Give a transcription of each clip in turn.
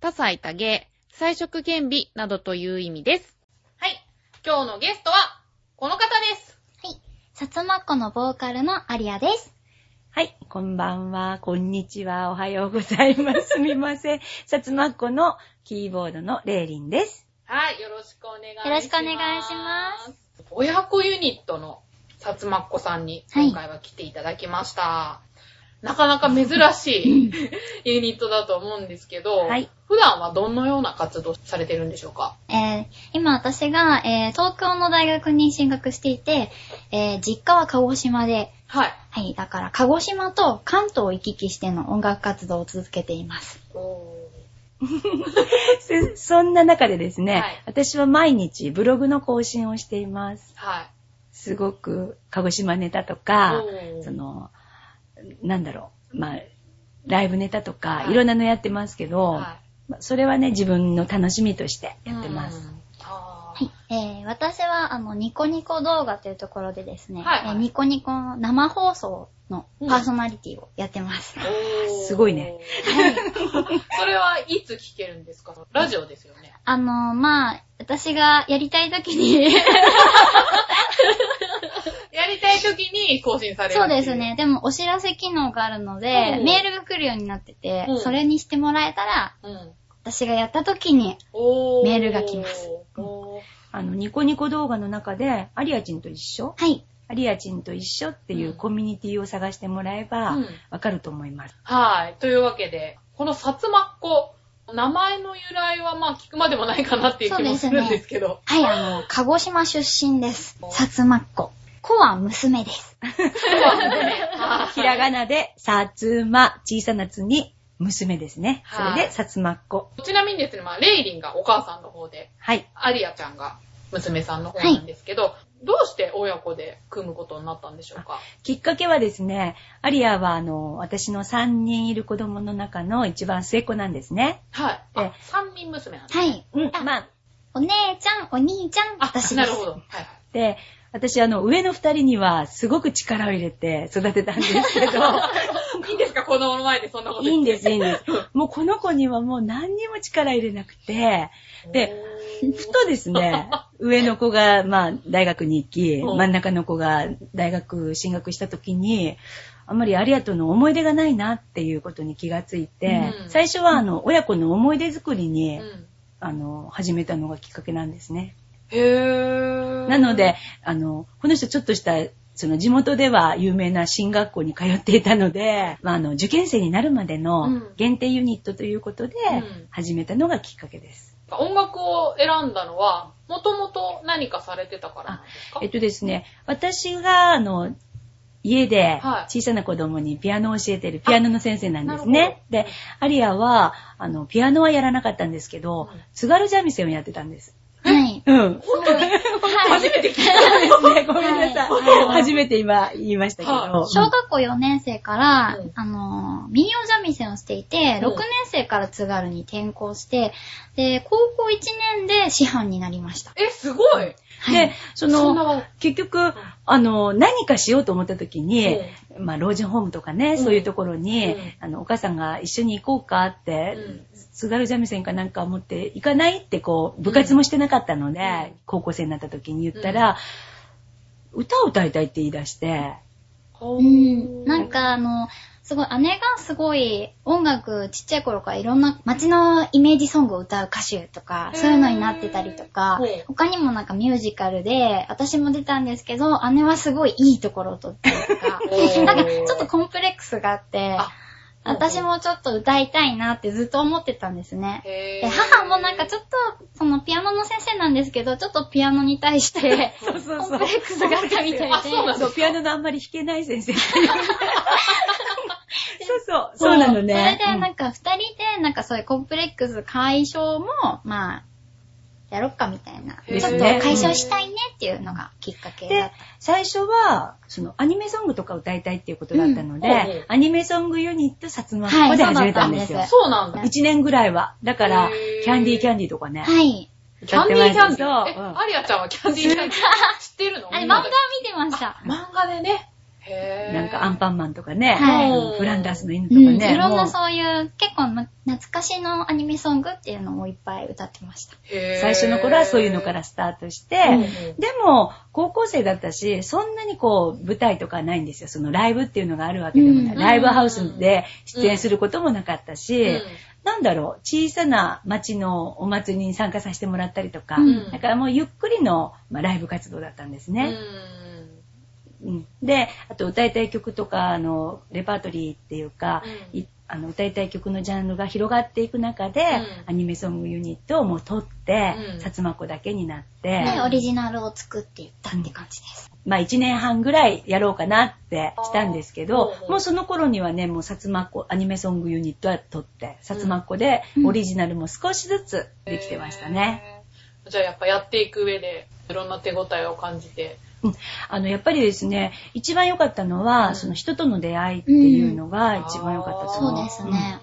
多彩多芸、彩色兼備などという意味です。はい。今日のゲストは、この方です。はい。さつまっこのボーカルのアリアです。はい、こんばんは、こんにちは、おはようございます。すみません。さつまっこのキーボードのレイリンです。はい、よろしくお願いします。よろしくお願いします。親子ユニットのさつまっこさんに今回は来ていただきました。なかなか珍しいユニットだと思うんですけど、はい普段はどのような活動されてるんでしょうか？えー、今私が、えー、東京の大学に進学していて、えー、実家は鹿児島で、はい。はい、だから鹿児島と関東を行き来しての音楽活動を続けています。そそんな中でですね、はい私は毎日ブログの更新をしています。はい。すごく鹿児島ネタとかその、なんだろう、まあ、ライブネタとか、はい。いろんなのやってますけど、はまあそれはね、自分の楽しみとしてい。やってます。はい、えー、私は、あの、ニコニコ動画というところでですね、はいはい。えーニコニコの生放送のパーソナリティをやってます。おー。すごいね。それはいつ聞けるんですか？ラジオですよね。あの、まあ、私がやりたい時に、やりたい時に更新されるそうですね。。でも、お知らせ機能があるので、うんメールが来るようになってて、うんそれにしてもらえたら、うん。私がやった時に、メールが来ます。あの、ニコニコ動画の中で、アリアチンと一緒？はい。アリアチンと一緒っていうコミュニティを探してもらえばうん、わかると思います。はい。というわけで、このさつまっこ、名前の由来はまあ聞くまでもないかなっていう気もするんですけど。はい、あの、鹿児島出身です。さつまっこ。子は娘です。はい ひらがなで、さつま、小さなつに、娘ですね。そはいれで、さつまっこ。ちなみにですね、まあ、レイリンがお母さんの方で、はい。アリアちゃんが娘さんの方なんですけど、どうして親子で組むことになったんでしょうか？きっかけはですね、アリアは、あの、私の3人いる子供の中の一番末っ子なんですね。はい。えあ、三人娘なんですね。はい。うん、あまあ、お姉ちゃん、お兄ちゃん、あ、私です。なるほど。はいはい。で、私、あの、上の二人には、すごく力を入れて育てたんですけど、いいんですか？子供の前でそんなこといいんです、いいんでです。もうこの子にはもう何にも力入れなくて、で、ふとですね、上の子が、まあ、大学に行き、うん。真ん中の子が大学進学した時に、あんまりアリアとの思い出がないなっていうことに気がついて、うん。最初は、あの、親子の思い出作りに、うん。あの、始めたのがきっかけなんですね。へー。なので、あの、この人ちょっとした、その地元では有名な進学校に通っていたので、まあ、あの、受験生になるまでうのん限定ユニットということでうん始めたのがきっかけです。音楽を選んだのは、もともと何かされてたからなんですか？えっとですね、私が、あの、家ではい小さな子供にピアノを教えてるピアノの先生なんですね。で、アリアは、あの、ピアノはやらなかったんですけど、うん津軽三味線をやってたんです。はい。うん。本当に？初めて聞いた。そうですね、ごめんなさい。はい初めて今言いましたけど。はい小学校4年生から、うんあの、民謡三味線をしていて、うん6年生から津軽に転校して、で、高校1年で師範になりました。え、すごい。はい。で、その、結局、あの、何かしようと思った時に、うまあ、老人ホームとかね、うん。そういうところに、うん。あの、お母さんが一緒に行こうかって、うん。津軽三味線かなんか持って行かないってこう、部活もしてなかったので、うん。高校生になった時に言ったら、歌を歌いたいって言い出して、うん。なんかあの、すごい、姉がすごい音楽ちっちゃい頃からいろんな街のイメージソングを歌う歌手とか、そういうのになってたりとか他にもなんかミュージカルで、私も出たんですけど、姉はすごいいいところを取ったりとか なんかちょっとコンプレックスがあって、あ私もちょっと歌いたいなってずっと思ってたんですね。へで母もなんかちょっと、そのピアノの先生なんですけど、ちょっとピアノに対して、そうそうそうコンプレックスがあったみたいで。あそうなんだそう、ピアノのあんまり弾けない先生。そうそう、そうなのそれね。で、なんか、二人で、なんかそういうコンプレックス解消も、まあ、やろっかみたいな。ちょっと解消したいねっていうのがきっかけだっで、最初は、そのアニメソングとか歌いたいっていうことだったので、うんアニメソングユニット薩摩っはい子で始めたんですよ。そうなんだ。1年ぐらいは。だからキャンディーキャンディーとかね。た。はい。キャンディーキャンディー。え、アリアちゃんはキャンディーキャンディー知ってるのあれ、漫画見てました。漫画でね。なんかアンパンマンとかね、はいうんフランダースの犬とうん、かね。いろんもうなそういう、結構な懐かしのアニメソングっていうのをいっぱい歌ってました。最初の頃はそういうのからスタートして、うんうんでも、高校生だったし、そんなにこう、舞台とかないんですよ。そのライブっていうのがあるわけでもない。うんライブハウスで出演することもなかったし、うんなんだろう、小さな町のお祭りに参加させてもらったりとか、うんだからもうゆっくりの、まあ、ライブ活動だったんですね。うんで、あと歌いたい曲とか、あの、レパートリーっていうか、うんいあの歌いたい曲のジャンルが広がっていく中で、うんアニメソングユニットをもう取って、うん薩摩子だけになって、で、オリジナルを作っていったって感じです。まあ1年半ぐらいやろうかなってしたんですけどもうその頃にはね、もう薩摩子、アニメソングユニットは取って、薩摩子でうんオリジナルも少しずつできてましたね。へー。じゃあやっぱやっていく上で、いろんな手応えを感じて。うん。あの、やっぱりですね、一番良かったのは、うん。その人との出会いっていうのが一番良かったと思う。そうですね。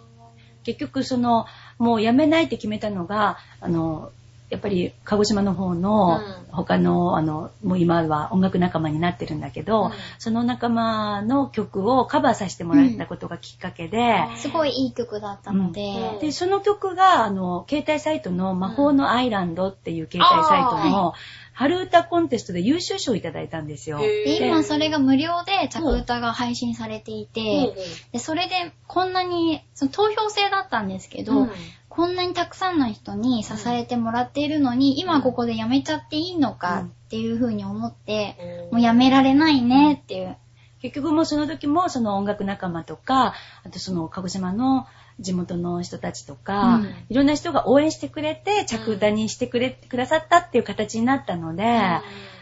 結局そのもう辞めないって決めたのがあのやっぱり鹿児島の方のうん。他のあのもう今は音楽仲間になってるんだけど、うん。その仲間の曲をカバーさせてもらったことがきっかけで、すごいいい曲だったので、うん。でその曲があの携帯サイトの魔法のアイランドっていう携帯サイトあの春歌コンテストで優秀賞をいただいたんですよ。で今それが無料で着歌が配信されていて、でそれでこんなに、その投票制だったんですけど、うん。こんなにたくさんの人に支えてもらっているのに、今ここでやめちゃっていいのかっていう風に思って、もうやめられないねっていう。結局もうその時もその音楽仲間とか、あとその鹿児島の地元の人たちとか、うん。いろんな人が応援してくれて、着歌にしてくれ、くださったっていう形になったので、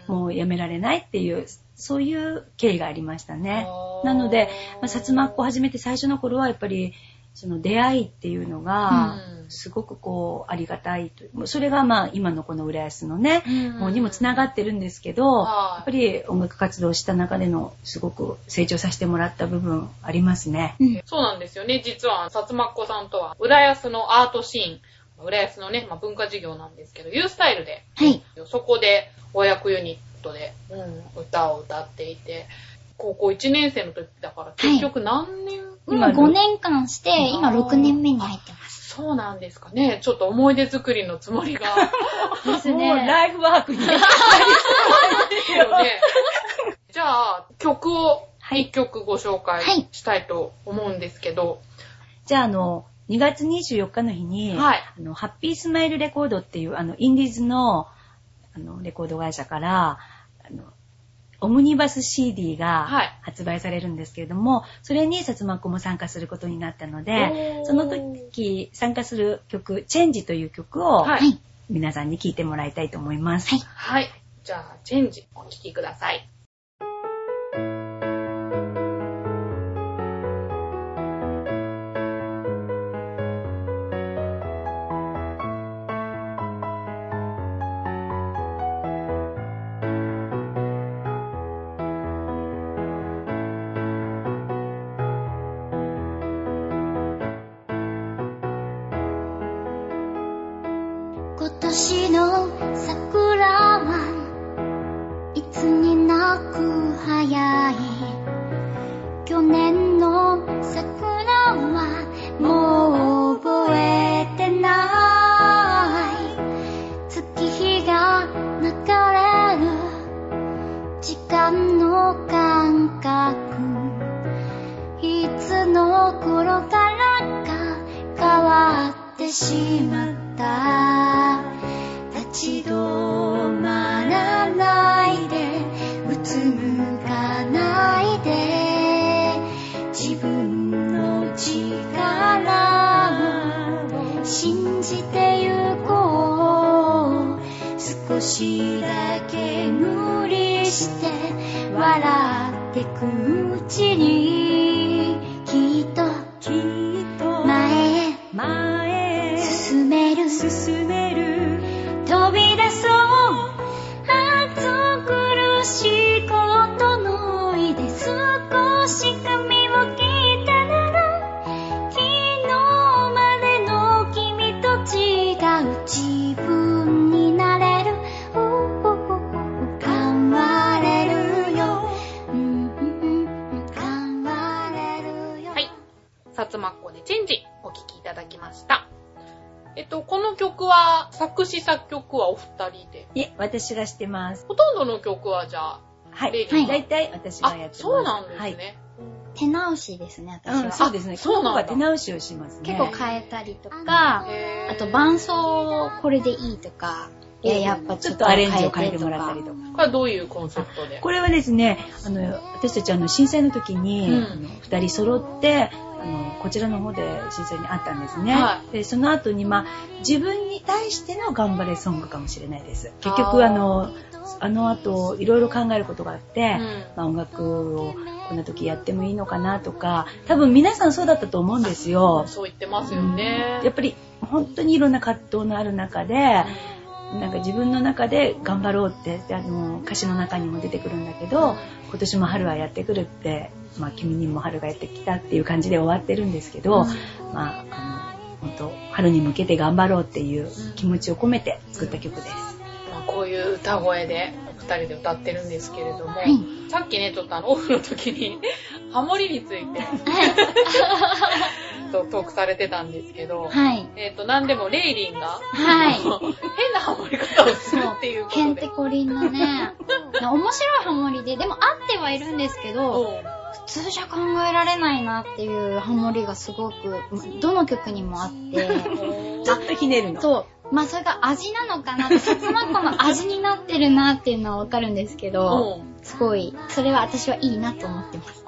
うん。もうやめられないっていう、そういう経緯がありましたね。なので、まあ、薩摩っ子始めて最初の頃はやっぱり、その出会いっていうのがう、んすごくこう、ありがたいと。もうそれがまあ、今のこの浦安のね、うん方にもつながってるんですけど、はいやっぱり音楽活動をした中でのすごく成長させてもらった部分ありますね。そうなんですよね。実は、薩摩っ子さんとは、浦安のアートシーン、浦安のね、まあ、文化事業なんですけど、ユースタイルで、はい。そこで、和訳ユニットで、うん、歌を歌っていて、高校1年生の時だから、結局何年、今今5年間して、今6年目に入ってます。そうなんですかね。ちょっと思い出作りのつもりが。ですもうね。ライフワークに。よね。じゃあ、曲を一曲ご紹介はいしたいと思うんですけど、じゃあ、あの、2月24日の日に、はいあのハッピースマイルレコードっていう、あの、インディーズの、あの、レコード会社から、あの、オムニバス CD がはい発売されるんですけれども、それに薩摩っ子も参加することになったのおで、ーその時参加する曲、チェンジという曲をはいはい。皆さんに聴いてもらいたいと思います。はいはい。じゃあ、チェンジ、お聴きください。私の桜は進める。飛び出そう。と、この曲は、作詞作曲はお二人で？いえ、私がしてます。ほとんどの曲はじゃあ、はい。レイディ大体私があやってます。そうなんですはい。ね。手直しですね私は、うん、そうですね。そうなんだ手直しをしますね。結構変えたりとか、あと伴奏これでいいとか、いや、やっぱちょっととアレンジを変変えてもらったりか。とか。これはどういうコンセプトで？これはですね、あの、私たちあの、震災の時に、うん人揃って、あの、こちらの方で震災にあったんですね。はで、その後に、まあ、自分に対しての頑張れソングかもしれないです。結あ局、ーあの、あの後、いろいろ考えることがあって、うんまあ、音楽をこんな時やってもいいのかなとか、多分皆さんそうだったと思うんですよ。そう言ってますよね。やっぱり本当にいろんな葛藤のある中で、なんか自分の中で頑張ろうってあの歌詞の中にも出てくるんだけど今年も春はやってくるって、まあ、君にも春がやってきたっていう感じで終わってるんですけど、うん。まああの本当春に向けて頑張ろうっていう気持ちを込めて作った曲です。まあ、こういう歌声で二人で歌ってるんですけれども、はい。さっきね、ちょっとあの、オフの時に、ハモリについて、とトークされてたんですけど、はい。えっ、と、なんでもレイリンが、はい変なハモり方をするっていうことで。ヘンテコリンのね、面白いハモリで、でも合ってはいるんですけど、うん普通じゃ考えられないなっていうハモリがすごく、どの曲にもあって、ちょっとひねるの。そう。まあそれが味なのかなって、さつまっこの味になってるなっていうのはわかるんですけど、うんすごい、それは私はいいなと思ってます。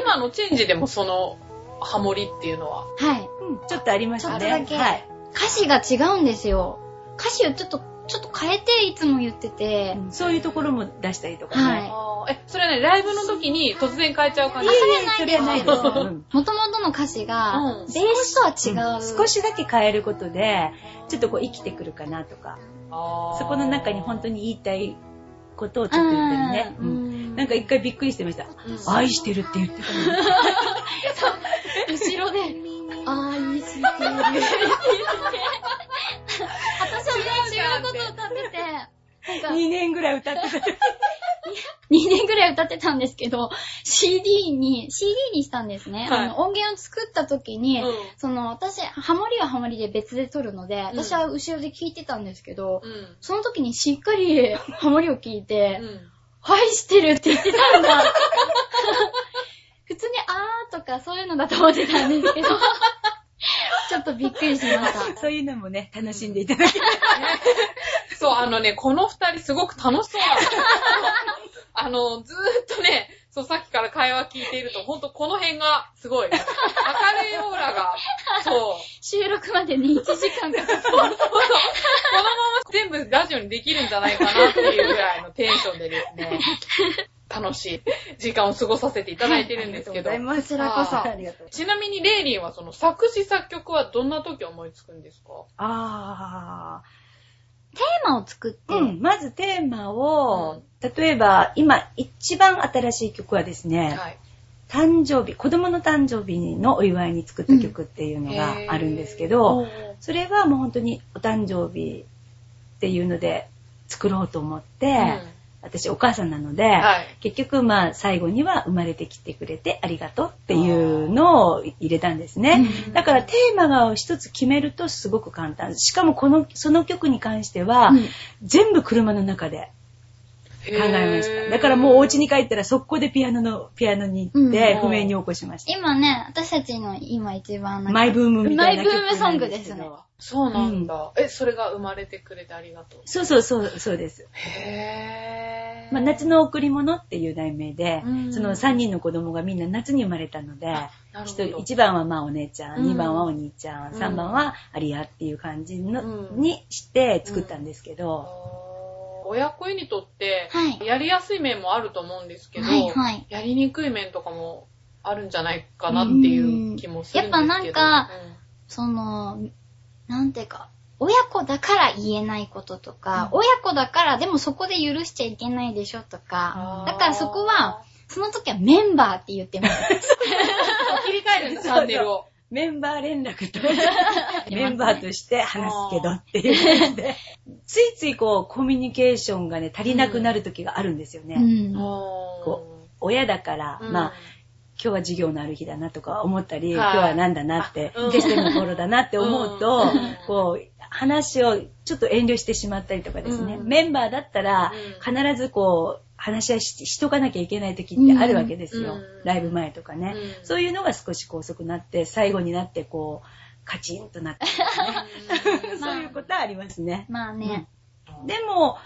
今のチェンジでもその、ハモリっていうのは、はい。うんちょっとありましたね。ちょっとだけはい。歌詞が違うんですよ。歌詞をちょっと、ちょっと変えていつも言ってて、うんそういうところも出したりとかね。はいえ、それはね、ライブの時に突然変えちゃう感じあそれはそないですれはないです。うん元々の歌詞がうん、ベースとは違う。少しだけ変えることで、ちょっとこう生きてくるかなとか、あーそこの中に本当に言いたいことをちょっと言ったりね。ううんんなんか一回びっくりしてました。うん愛してるって言ってたのに。後ろで、愛してる。私はね、違うことを歌ってて、なんか、2年ぐらい歌ってた。2年ぐらい歌ってたんですけど、CD に、CD にしたんですね。はいあの音源を作った時に、うんその、私、ハモリはハモリで別で撮るので、うん私は後ろで聞いてたんですけど、うん。その時にしっかりハモリを聞いて、うん。愛してるって言ってたんだ。普通にあーとかそういうのだと思ってたんですけど、ちょっとびっくりしました。そういうのもね、楽しんでいただける。そう、あのね、この二人すごく楽しそうなの。あの、ずーっとね、そう、さっきから会話聞いていると、ほんとこの辺がすごい、明るいオーラが、そう、収録までに1時間かかった。このまま全部ラジオにできるんじゃないかなっていうぐらいのテンションでですね、楽しい時間を過ごさせていただいてるんですけど、ます。こちらこそ。ちなみにレイリンはその作詞作曲はどんな時思いつくんですか？あテーマを作って、ー。うん。まずテーマを、例えば、今、一番新しい曲はですね、はい。誕生日、子供の誕生日のお祝いに作った曲っていうのがあるんですけど、それはもう本当にお誕生日っていうので作ろうと思って、うん私お母さんなので、はい結局まあ最後には生まれてきてくれてありがとうっていうのを入れたんですね。うんだからテーマが一つ決めるとすごく簡単。しかもこの、その曲に関しては、うん全部車の中で考えました。だからもうお家に帰ったら速攻でピアノの、ピアノに行ってうん譜面に起こしました。今ね、私たちの今一番マイブームみたいなマイブ曲ームソングですね。そうなんだ。え、それが生まれてくれてありがとう。そうそうそう、そうです。へー。まあ、夏の贈り物っていう題名で、うんその3人の子供がみんな夏に生まれたので、なるほ一ど人1番はまあお姉ちゃん、うん2番はお兄ちゃん、うん3番はアリアっていう感じの、うんにして作ったんですけど、親子ユニットってはい、やりやすい面もあると思うんですけど、はいはい。やりにくい面とかもあるんじゃないかなっていう気もするんですけど。うんやっぱなんかその、なんていうか、親子だから言えないこととか、親子だからでもそこで許しちゃいけないでしょとかだからそこは、その時はメンバーって言ってます。切り替えるんだ、チャンネルを。メンバー連絡と、メンバーとして話すけどっていう感じで、ついついこう、コミュニケーションがね、足りなくなる時があるんですよね。うん。こ親だから、うん。まあ、今日は授業のある日だなとか思ったり、はい。今日はなんだなって、あうん。テストの頃だなって思うと、うん。こう、話をちょっと遠慮してしまったりとかですね、うん。メンバーだったら、うん。必ずこう、話し合いししとかなきゃいけない時ってあるわけですよ。うんライブ前とかね、うんそういうのが少しこう遅くなって、最後になってこう、カチンとなって、ね、そういうことはありますね。まあね。でも、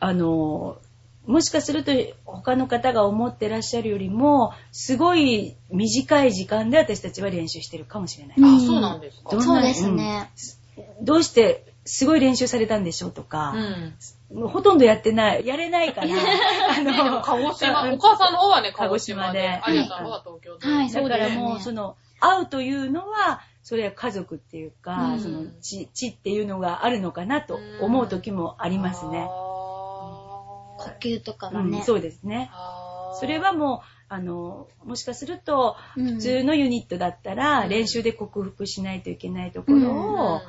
あの、もしかすると他の方が思ってらっしゃるよりも、すごい短い時間で私たちは練習してるかもしれない。うんあ、そうなんですか。そうですね。どうしてすごい練習されたんでしょうとかう、ん。もうほとんどやってない、やれないから、あでもの、鹿児島、うん。お母さんの方はね、鹿児鹿児島で、ありさんの方は東京で。はいだからもうその、会うというのは、それは家族っていうか、うん。その血、血っていうのがあるのかなと思う時もありますね。呼吸とかがね。うんそうですね。それはもう、あの、もしかすると、うん。普通のユニットだったら、うん。練習で克服しないといけないところを、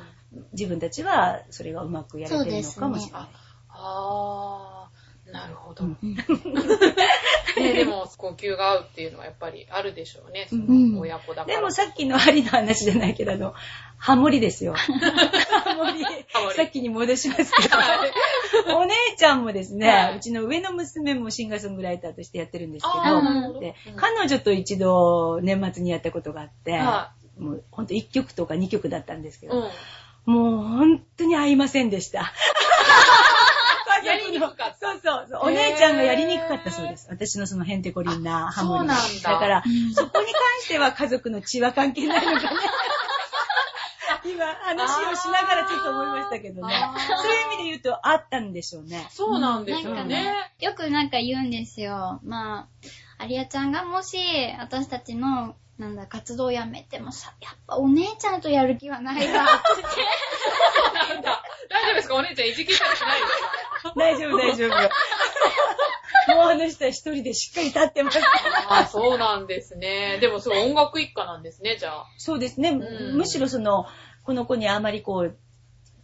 自分たちはそれがうまくやれてるのかもしれない。あー、なるほど。うん ね、でも、呼吸が合うっていうのはやっぱりあるでしょうね。そうんの親子だから。でもさっきの針の話じゃないけど、あの、ハモリですよ。ハモリ。さっきに戻しますけど、お姉ちゃんもですね、はいうちの上の娘もシンガーソングライターとしてやってるんですけどど、でうん彼女と一度年末にやったことがあって、はもうほんと1曲とか2曲だったんですけど、うん。もう本当に合いませんでした。やりにくかったそうそうそう。お姉ちゃんがやりにくかったそうです。私のそのヘンテコリンなハモリがそうなんだからうん、そこに関しては家族の血は関係ないのかね。今、話をしながらちょっと思いましたけどね。そういう意味で言うと、あったんでしょうね。そうなんですよなんかね。よくなんか言うんですよ。まあ、アリアちゃんがもし、私たちの、なんだ、活動をやめてもさ、やっぱお姉ちゃんとやる気はないわって 大丈夫ですか？お姉ちゃんいじけたりしないですか大丈夫、大丈夫。もうあの人は一人でしっかり立ってます。ああ、そうなんですね。でもすごい音楽一家なんですね、じゃあ。そうですね。うんむしろその、この子にあまりこう、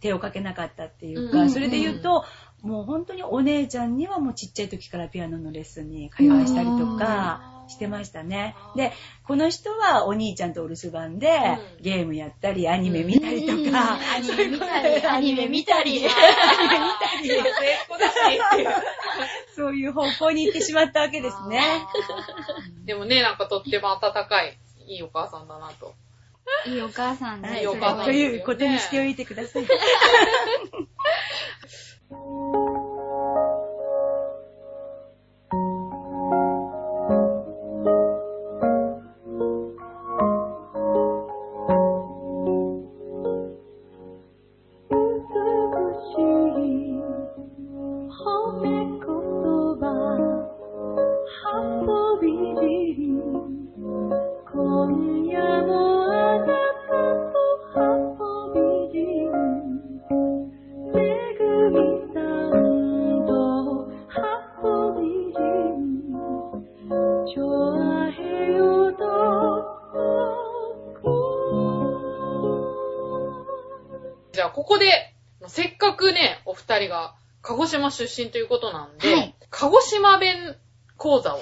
手をかけなかったっていうか、うんそれで言うと、もう本当にお姉ちゃんにはもうちっちゃい時からピアノのレッスンに通わしたりとかしてましたね。で、この人はお兄ちゃんとお留守番で、うんゲームやったり、アニメ見たりとうんか、アニそういうことメ見たり、でアニメ見たり。アニメ見たり。そういう方向に行ってしまったわけですね。でもね、なんかとっても温かい、いいお母さんだなと。いいお母さんではい、いいお母さんということにしておいてください。人が鹿児島出身ということなんで、はい鹿児島弁講座を、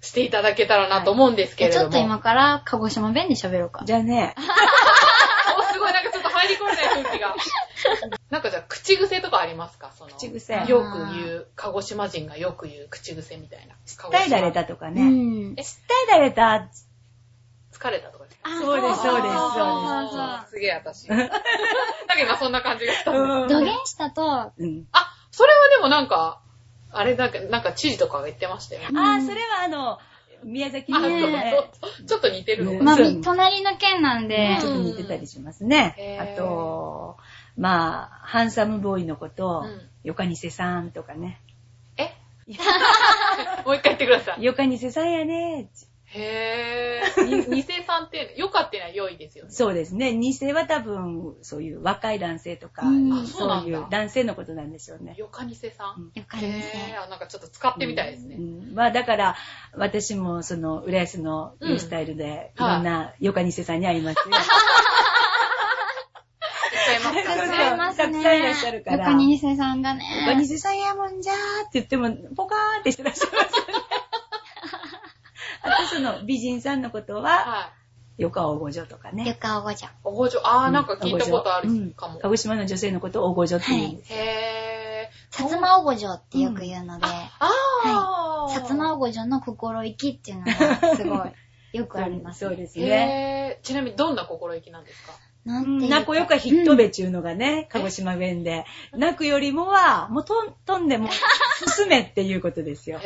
していただけたらなと思うんですけれども。ちょっと今から鹿児島弁で喋ろうか。じゃあね、おすごい、なんかちょっと入り込めない空気が。なんかじゃあ、口癖とかありますか？その、口癖。よく言う、鹿児島人がよく言う口癖みたいな。伝えられたとかうね。ん。伝えられた。疲れたとかそうですそうですそうそうすげえ私。なんか今そんな感じがした。んです。うん。土下したと、うん。あ、それはでもなんか、あれだけ、なんか知事とかが言ってましたよ。ああ、それはあの、宮崎あ、のそうね、そうちょっと似てるのかうん。まあ、そうみ隣の県なんで。ちょっ、と似てたりしますね。あと、まあ、ハンサムボーイのことうん、ヨカニセさんとかね。え？もう一回言ってください。ヨカニセさんやね。へぇー。に 偽さんって、よかってのは良いですよね。そうですね。二世は多分、そういう若い男性とか、うそういう男性のことなんでしょうね。よか偽さん。よかりませへぇー。あなんかちょっと使ってみたいですね。うんまあだから、私もその、浦安のニュースタイルで、いうんろんなヨカニセさんに会いますよ。使 いらそうね。いますたくさんいらっしゃるからよかにせさんがね。ヨカニセさんやもんじゃーって言っても、ポカーンってしてらっしゃいますよね。あとその美人さんのことは、はい。ヨカ大御女とかよね。かおごじゃ。おごじょ、あー、なんか聞いたことあるうんかも。鹿児島の女性のことを大御女って言うんです。へぇー。薩摩おごじょってよく言うので、あー。薩摩おごじょの心意気っていうのがすごいよくあります。そうですね。へー。ちなみにどんな心意気なんですか？なんていうか泣くよかヒットベちゅうのがね、鹿児島弁で。泣くよりもは、もうとん、飛んでも進めっていうことですよ。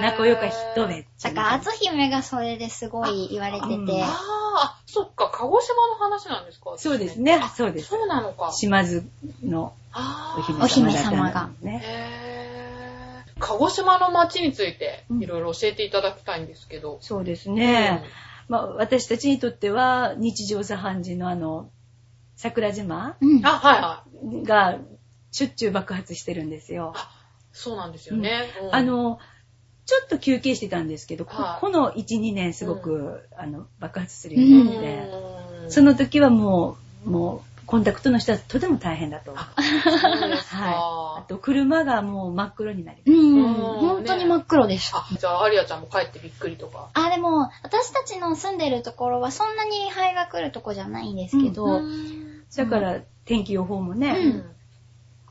泣くよかヒットベっちゅう。だから、篤姫がそれですごい言われてて、うんあー、あそっか、鹿児島の話なんですか？そうです。ね、そうです。そうなのか。島津のお姫様お姫だった様がんですね。鹿児島の街についてうんいろいろ教えていただきたいんですけど。そうですね。まあ、私たちにとっては、日常茶飯事のあの、桜島うんうん。あ、はいはい。が、しょっちゅう爆発してるんですよ。そうなんですよね。うんあ、の、ちょっと休憩してたんですけど、こはいこの1、2年すごく、あの、爆発するようになって、うんその時はもう、もう、コンタクトの人はとても大変だと思う。あそうですか。はい。あと、車がもう真っ黒になります。うん、うん本当に真っ黒でした。あ、じゃあ、アリアちゃんも帰ってびっくりとか。あ、でも、私たちの住んでるところはそんなに灰が来るとこじゃないんですけど、だから、天気予報もね、うん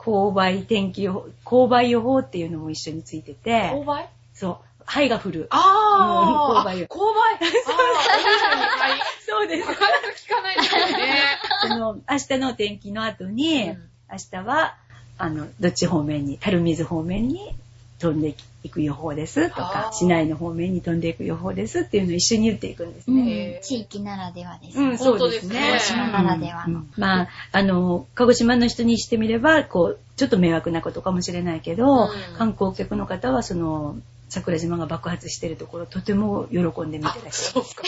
勾配天気予報、勾配予報っていうのも一緒についてて、勾配？そう、灰が降る。あー、うん勾配よ勾配？そうでなかなか聞かないですよね。その、明日の天気の後に、うん明日は、あの、どっち方面に、樽水方面に飛んでいく予報ですとか市内の方面に飛んでいく予報ですっていうのを一緒に言っていくんですうんね。地域ならではですね。うん、そうですね。本当ですね島ならではのうんまあ、あの、鹿児島の人にしてみれば、こう、ちょっと迷惑なことかもしれないけど、うん観光客の方は、その、桜島が爆発してるところ、とても喜んで見てらっしゃる。そうか。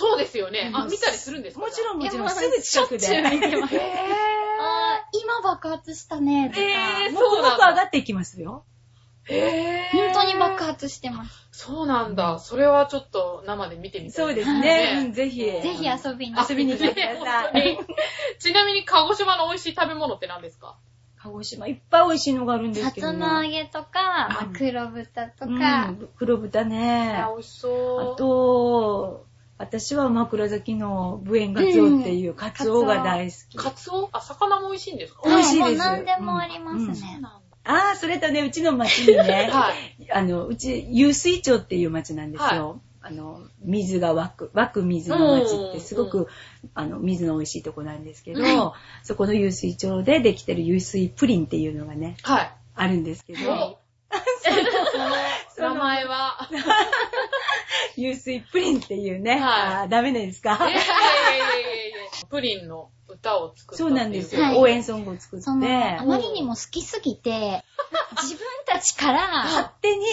そうですよね。あ、見たりするんですか？もちろんもちろん、すぐ近くで。ー。あー今爆発したね、とか、えーもくもく上がっていきますよ。へー。本当に爆発してます。そうなんだ。それはちょっと生で見てみたい。そうですね。うんぜひ。ぜひ遊びに。遊びに来てください。ちなみに鹿児島の美味しい食べ物って何ですか？鹿児島いっぱい美味しいのがあるんですさつけどね。ま揚げとか、まあ黒豚とか、うん黒豚ね。あ、美味しそう。あと、私は枕崎のブエンガツオっていうカツオが大好き。カツオ？あ、魚も美味しいんですか？美味しいです。何でもありますね。ああ、それとね、うちの町にね、はい。あの、うち、湧水町っていう町なんですよ。あの、水が湧く、湧く水の町ってすごく、あの、水の美味しいとこなんですけど、はそこの湧水町でできてる湧水プリンっていうのがね、はい。あるんですけど、名前は。湧水プリンっていうね、はい。ダメですか？いやいやいやいやいや。プリンの歌を作ったっていそうなんですよ。はい。応援ソングを作って、その、あまりにも好きすぎて、自分たちから勝手に、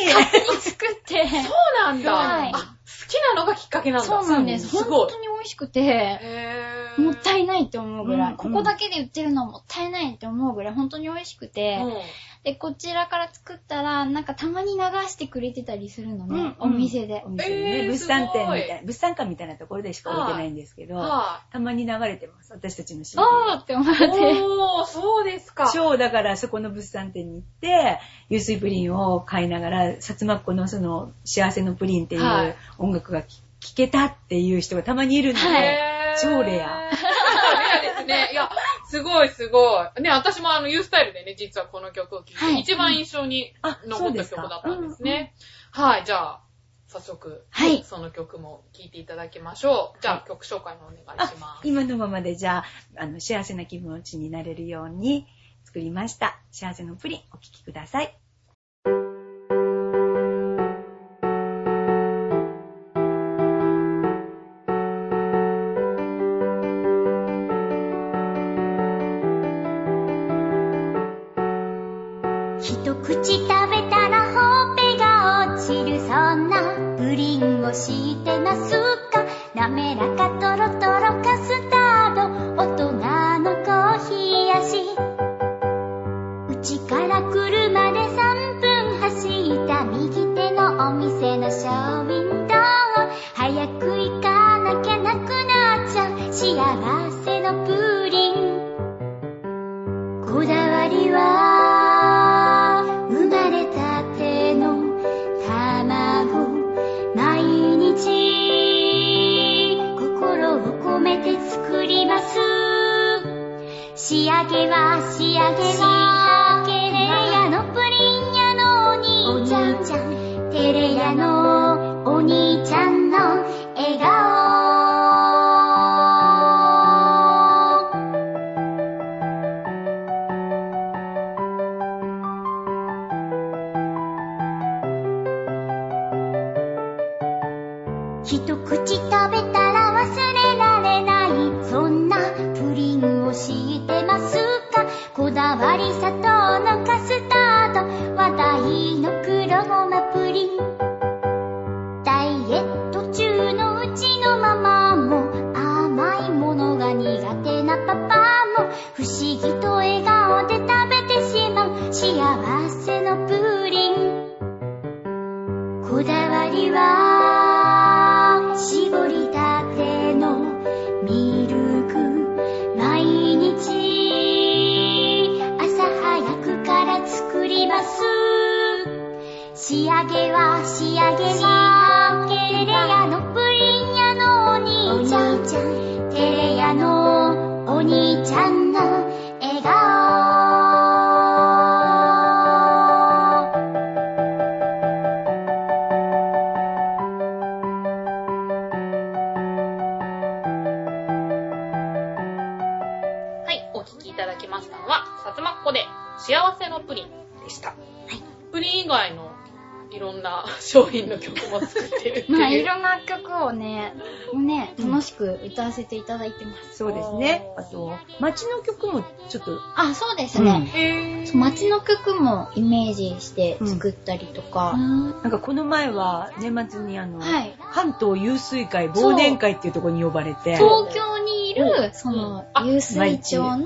作って、そうなんだ。はい。あ、好きなのがきっかけなんだ。そうなんです。すごい。本当に美味しくて、へー。もったいないって思うぐらい、うんここだけで売ってるのはもったいないって思うぐらい、本当に美味しくて、うん。で、こちらから作ったら、なんかたまに流してくれてたりするのね、うんお店で。お。店で。ね、えー物産展みたすごいな、物産館みたいなところでしか置いてないんですけど、はたまに流れてます。私たちの CD あーって思っい。て。おー、そうですか。超だからそこの物産展に行って、湧水プリンを買いながら、薩摩っ子のその幸せのプリンっていはいう音楽が聴聴けたっていう人がたまにいるので、超レア。レアですね。いや、すごいすごい。ね、私もあの、ユースタイルでね、実はこの曲を聴いて、はい一番印象にあ残った曲だったんですね。はい、じゃあ、早速、はいその曲も聴いていただきましょう。じゃあ、はい曲紹介のお願いあします。今のままでじゃあ、あの、幸せな気持ちになれるように作りました。幸せのプリン、お聴きください。苦手なパパも不思議と笑顔で食べてしまう。幸せのプリン。こだわりは絞りたてのミルク。毎日朝早くから作ります。仕上げは仕上げはテレヤのプリン屋のお兄ちゃんのお兄ちゃんの笑顔。はい、お聞きいただきましたのは、さつまっこで幸せのプリンでした。プリン以外のいろんな商品の曲も作ってるあ、いろんな曲をね、ね、楽しく歌わせていただいてます。そうですね。あと、街の曲もちょっと、あ、そうですね。う街の曲もイメージして作ったりとか。なんかこの前は年末にあの、はい。関東湧水会忘年会っていうところに呼ばれて、東京にいる、そのあ、湧水町の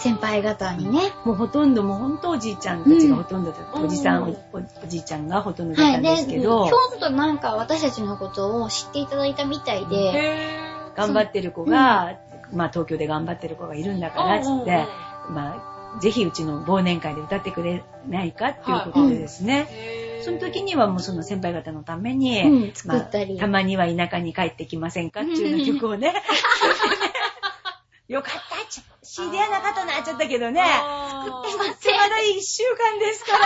先輩方にね、もうほとんどもうほんとおじいちゃんたちがほとんどだった、うん。おじさん、うんおおおじいちゃんがほとんどだはい。ったんで、ですけど、ちょっとなんか私たちのことを知っていただいたみたいで、へ頑張ってる子が、まあ東京で頑張ってる子がいるんだから、つって、うんまあ、ぜひうちの忘年会で歌ってくれないかっていうことでですね、へー。その時にはもうその先輩方のために、うん。作ったり。まあたまには田舎に帰ってきませんかっていう曲をね、よかった。ち CD はなかったなっちゃったけどね、あー。作ってまだ1週間ですから。っ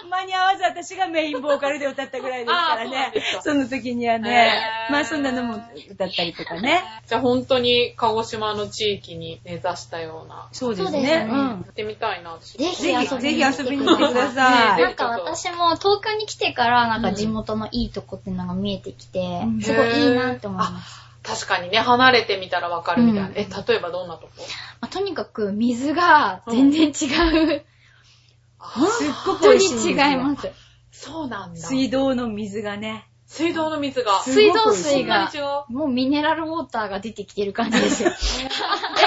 て間に合わず私がメインボーカルで歌ったぐらいですからね。その時にはねまあそんなのも歌ったりとかね。じゃあ本当に鹿児島の地域に根ざしたような。そうですね。ね。うん。やってみたいな、私ぜひぜひ、遊びに来てください。なんか私も東京に来てからなんか地元のいいとこっていうのが見えてきて、うん。すごいいいなって思います。確かにね、離れてみたらわかるみたいな。うんえ、例えばどんなとこ？まあとにかく水が全然違う。あすっごく美味しいんですよ違います。そうなんだ。水道の水がね。水道の水が。す水道そ水がんなに違うもうミネラルウォーターが出てきてる感じですよ。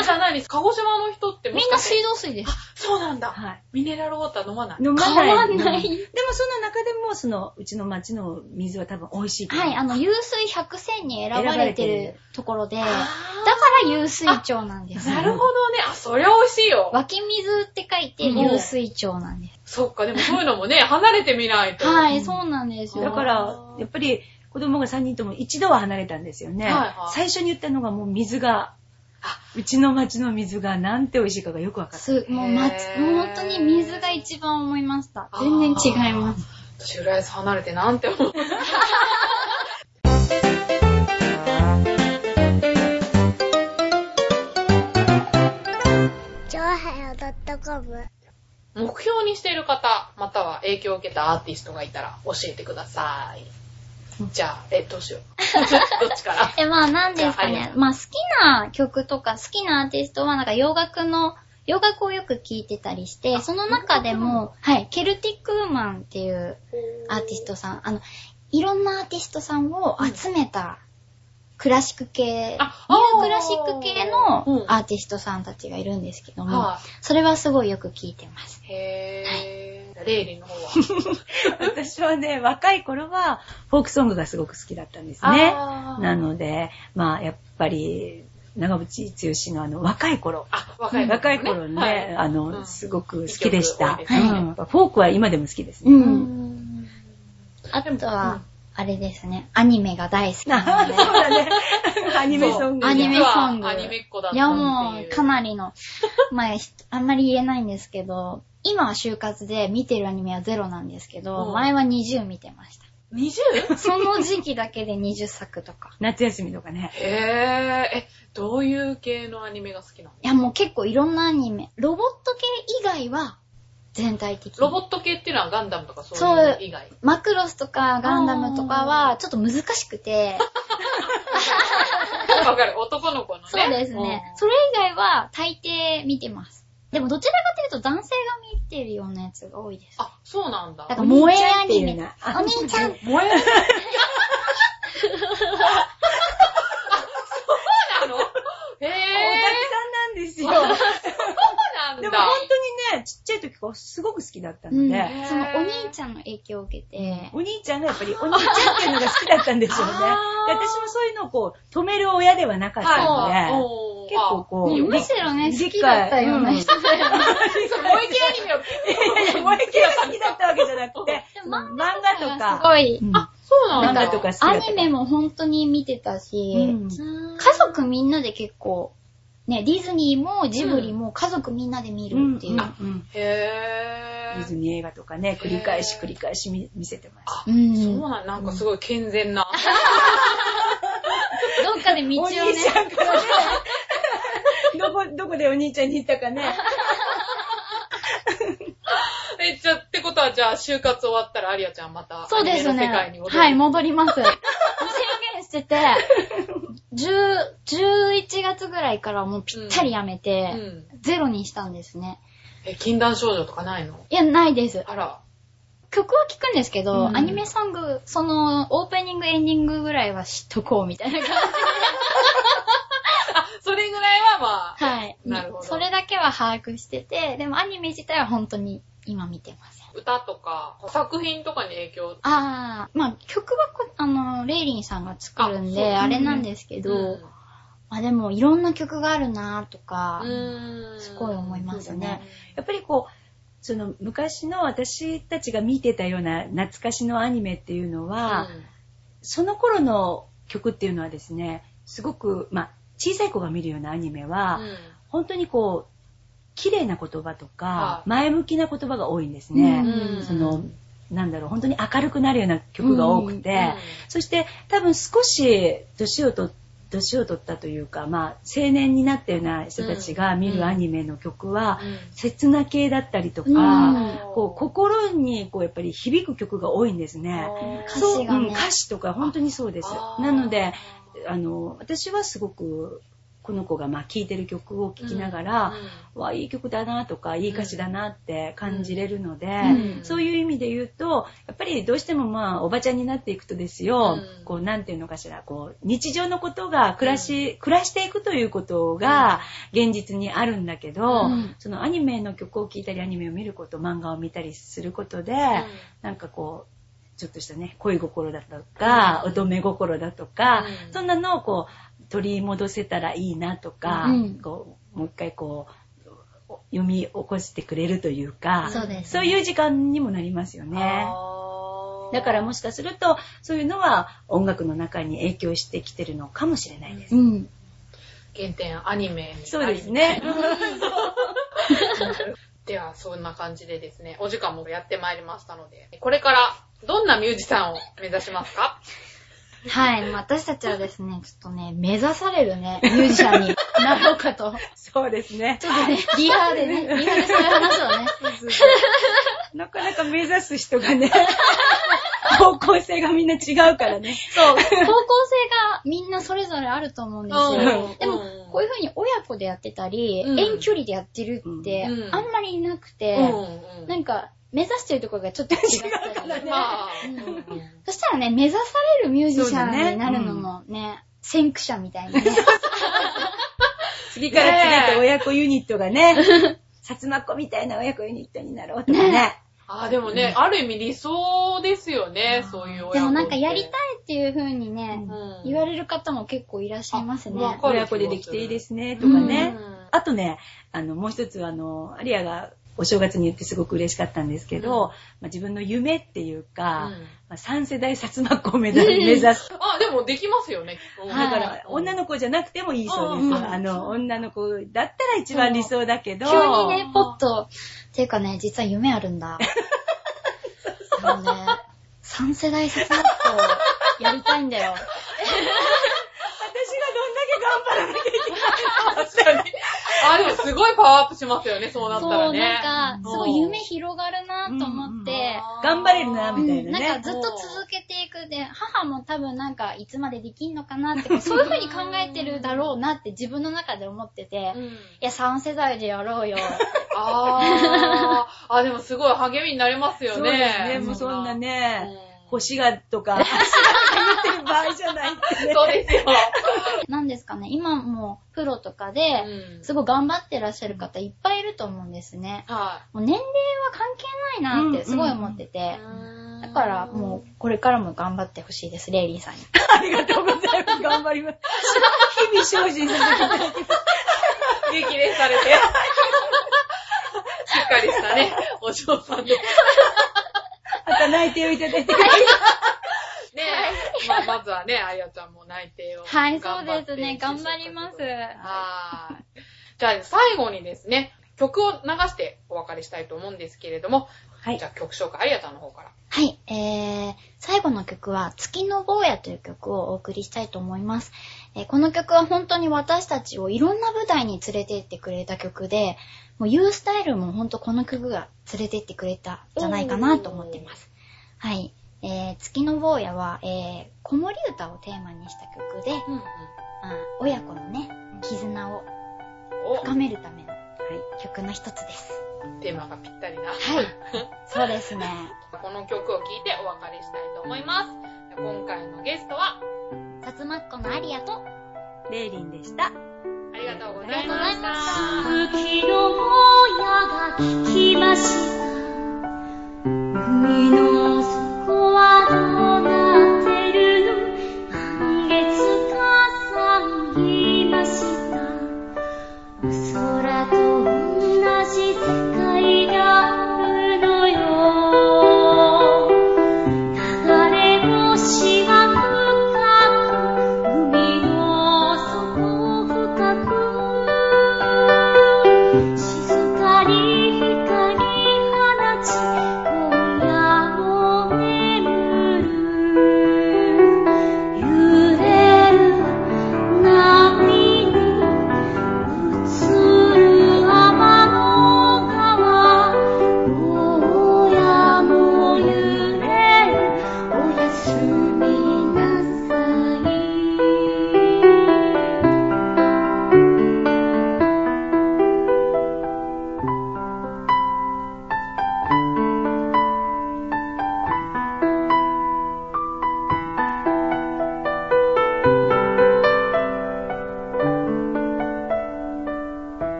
え、じゃあ何？鹿児島の人ってもみんな水道水です。そうなんだ。はい。ミネラルウォーター飲まない？飲まない。変わんないでもその中でも、その、うちの町の水は多分美味しいと思う。はい、あの、湧水100選に選ばれてるところで、だかあら湧水町なんです。なるほどね。あ、そりゃ美味しいよ。湧き水って書いてうん湧水町なんです。そっか、でもそういうのもね、離れてみないと。はい、そうなんですよ。だから、やっぱり子供が3人とも一度は離れたんですよね。はいはい最初に言ったのがもう水が、うちの町の水がなんて美味しいかがよくわかった。す、もう、ま、もう本当に水が一番思いました。全然違います。私、浦安離れてなんて思う。目標にしている方、または影響を受けたアーティストがいたら教えてください。じゃあ、え、どうしよう。どっちから？え、まあ、なんですか。ねまあ、好きな曲とか好きなアーティストは、なんか洋楽の、洋楽をよく聴いてたりして、その中でも、はい、ケルティックウーマンっていうアーティストさん、あの、いろんなアーティストさんを集めたクラシック系、ニュあークラシック系のうんアーティストさんたちがいるんですけども、はそれはすごいよく聞いてます。い。へー。レイリンの方は。私はね、若い頃はフォークソングがすごく好きだったんですね。なので、まあ、やっぱり、長渕剛のあの、若い頃。あ、若い若い頃ね、はいあうの、んすごく好きでした。ねうんフォークは今でも好きですうね。ん。あとは、あれですね、アニメが大好きなので。そうだね。アニメソングが。アニメソング。アニメっ子だったいやっていうもう、かなりの。まあ、ひあんまり言えないんですけど、今は就活で見てるアニメはゼロなんですけど、うん前は20見てました。20? その時期だけで20作とか。夏休みとかね。へー。え、どういう系のアニメが好きなの？いやもう結構いろんなアニメ。ロボット系以外は全体的に。ロボット系っていうのはガンダムとかそうそいうう以外？マクロスとかガンダムとかはちょっと難しくて、わかる。男の子のね。そうですね。それ以外は大抵見てます。でもどちらかというと男性が見てるようなやつが多いです。あ、そうなんだ。だから萌えアニメ。お兄ちゃんっていうなお兄ちゃん。萌えそうなの？へオタクぇさんなんですよ。ー。そうなんだ。でも本ちっちゃい時からすごく好きだったので、うん。そのお兄ちゃんの影響を受けて、お兄ちゃんがやっぱりお兄ちゃんっていうのが好きだったんでしょうね。私もそういうのをこう、止める親ではなかったので、はい結構こう、ねむしろね、好きだったような人だよね。あそう萌え系アニメを。いやいや、萌え系が好きだったわけじゃなくて、漫画とすか、ごい、うん。あ、そうなんだ。漫画とか好きだった。アニメも本当に見てたし、うん。家族みんなで結構、ね、ディズニーもジブリも家族みんなで見るっていう。うんうんへぇー。ディズニー映画とかね、繰り返し繰り返し見見せてます。あ、うんそうなんなんかすごい健全な。どっかで道をね、お兄ちゃんからね、どこ、どこでお兄ちゃんに行ったかね。え、じゃあ、ってことは、じゃあ、就活終わったら、アリアちゃんまた、そうですね。の世界に戻る。はい、戻ります。してて、10 11月ぐらいからもうぴったりやめうて、ん。ゼロにしたんですね。え、禁断症状とかないの？いや、ないです。あら。曲は聴くんですけど、うんアニメソング、その、オープニング、エンディングぐらいは知っとこうみたいな感 あ、それぐらいはまあ、じ。はい。なるほどそれだけは把握してて、でもアニメ自体は本当に今見てません。歌とか、作品とかに影響？あー、まあ曲はこ、あの、レイリンさんが作るんあで、あれなんですけど、うんまあでもいろんな曲があるなとか、すごい思いますね。やっぱりこう、その昔の私たちが見てたような懐かしのアニメっていうのは、その頃の曲っていうのはですね、すごく、まあ、小さい子が見るようなアニメは、うん本当にこう、綺麗な言葉とかは、い。前向きな言葉が多いんですね。うんその、なんだろう、本当に明るくなるような曲が多くて、うんそして多分少し年をと年を取ったというか、まあ、青年になったような人たちが見るアニメの曲は、うん切な系だったりとか、うん。こう心にこうやっぱり響く曲が多いんですね。歌そうねうん歌詞とか本当にそうです。なので、あの、私はすごく、この子がまあ聴いてる曲を聴きながら、わあ、いい曲だなとか、いい歌詞だなって感じれるので、うん。そういう意味で言うと、やっぱりどうしてもまあ、おばちゃんになっていくとですよ、うん。こう、なんていうのかしら、こう、日常のことが暮らし、暮らしていくということが現実にあるんだけど、うん。そのアニメの曲を聴いたり、アニメを見ること、漫画を見たりすることで、なんかこう、ちょっとしたね、恋心だとか、うん。乙女心だとか、うん。そんなのをこう、取り戻せたらいいなとか、うんこう、もう一回こう、読み起こしてくれるというか、そうですねそういう時間にもなりますよね。だからもしかすると、そういうのは音楽の中に影響してきてるのかもしれないです。うん。原点アニメにそうですね。では、そんな感じでですね、お時間もやってまいりましたので、これからどんなミュージシャンを目指しますか？はい。私たちはですね、ちょっとね、目指されるね、ミュージシャンになろうかと。そうですね。ちょっとね、リハでね、リハでそういう話をね。なかなか目指す人がね、方向性がみんな違うからね。そう、方向性がみんなそれぞれあると思うんですよ。うんでもうん、こういう風に親子でやってたり、うん遠距離でやってるってう、んあんまりいなくて、うんうんなんか、目指してるところがちょっと違ったり。まあ、うんうんそしたらね、目指されるミュージシャンになるのもね、先駆者みたいなね。次から次へと親子ユニットがね、薩摩っ子みたいな親子ユニットになろうとかね。あー、でもね、ある意味理想ですよね、そういう親子。でもなんかやりたいっていう風にね、うん。言われる方も結構いらっしゃいますね。親子でできていいですね、とかね。うん。あとね、あの、もう一つは、あの、アリアがお正月に言ってすごく嬉しかったんですけど、うんまあ、自分の夢っていうか、うんまあ、3世代薩摩っ子を目指目指す。あ、でもできますよね。はいだから、女の子じゃなくてもいいそうです。うんあの、女の子だったら一番理想だけど。急にね、ポッと、っていうかね、実は夢あるんだ。そうね、3世代説明とやりたいんだよ。私がどんだけ頑張らなきゃいけない確かに。あ、でもすごいパワーアップしますよね、そうなったそう、らね。なんか、すごい夢広がるなと思って、頑張れるな、みたいなね。なんかずっと続けていくで、母も多分なんかいつまでできんのかなって、そういう風に考えてるだろうなって自分の中で思ってて、いうんや、3世代でやろうよ。あー。あ、でもすごい励みになりますよね。そうですね。もうそんなね、うん星がとか、足が言ってる場合じゃないってね。そうですよ。なんですかね、今もプロとかで、うんすごい頑張ってらっしゃる方いっぱいいると思うんですね。はもう年齢は関係ないなってすごい思ってて、い。だからもうこれからも頑張ってほしいです、レイリーさんに。ありがとうございます。頑張ります。日々精進させていただきます。激励されて。しっかりしたね、お嬢さんで。また内定をいただいて。ねえ、まあ、まずはね、あやちゃんも内定を。はい、そうですね、頑張ります。はーい。じゃあ、最後にですね、曲を流してお別れしたいと思うんですけれども、はいじゃあ曲紹介、あやちゃんの方から。はい、えー、最後の曲は月の坊やという曲をお送りしたいと思います。えーこの曲は本当に私たちをいろんな舞台に連れて行ってくれた曲で、もう U スタイルも本当この曲が連れて行ってくれたんじゃないかなと思っています。はい。えー、月の坊やは、えー、子守歌をテーマにした曲で、うんうん。あ親子のね、絆をお、深めるための曲の一つです。テーマがぴったりな。はい。そうですね。この曲を聴いてお別れしたいと思います。今回のゲストは、さタツマッコのアリアと、レイリンでした。ありがとうございました。月のが聞きました。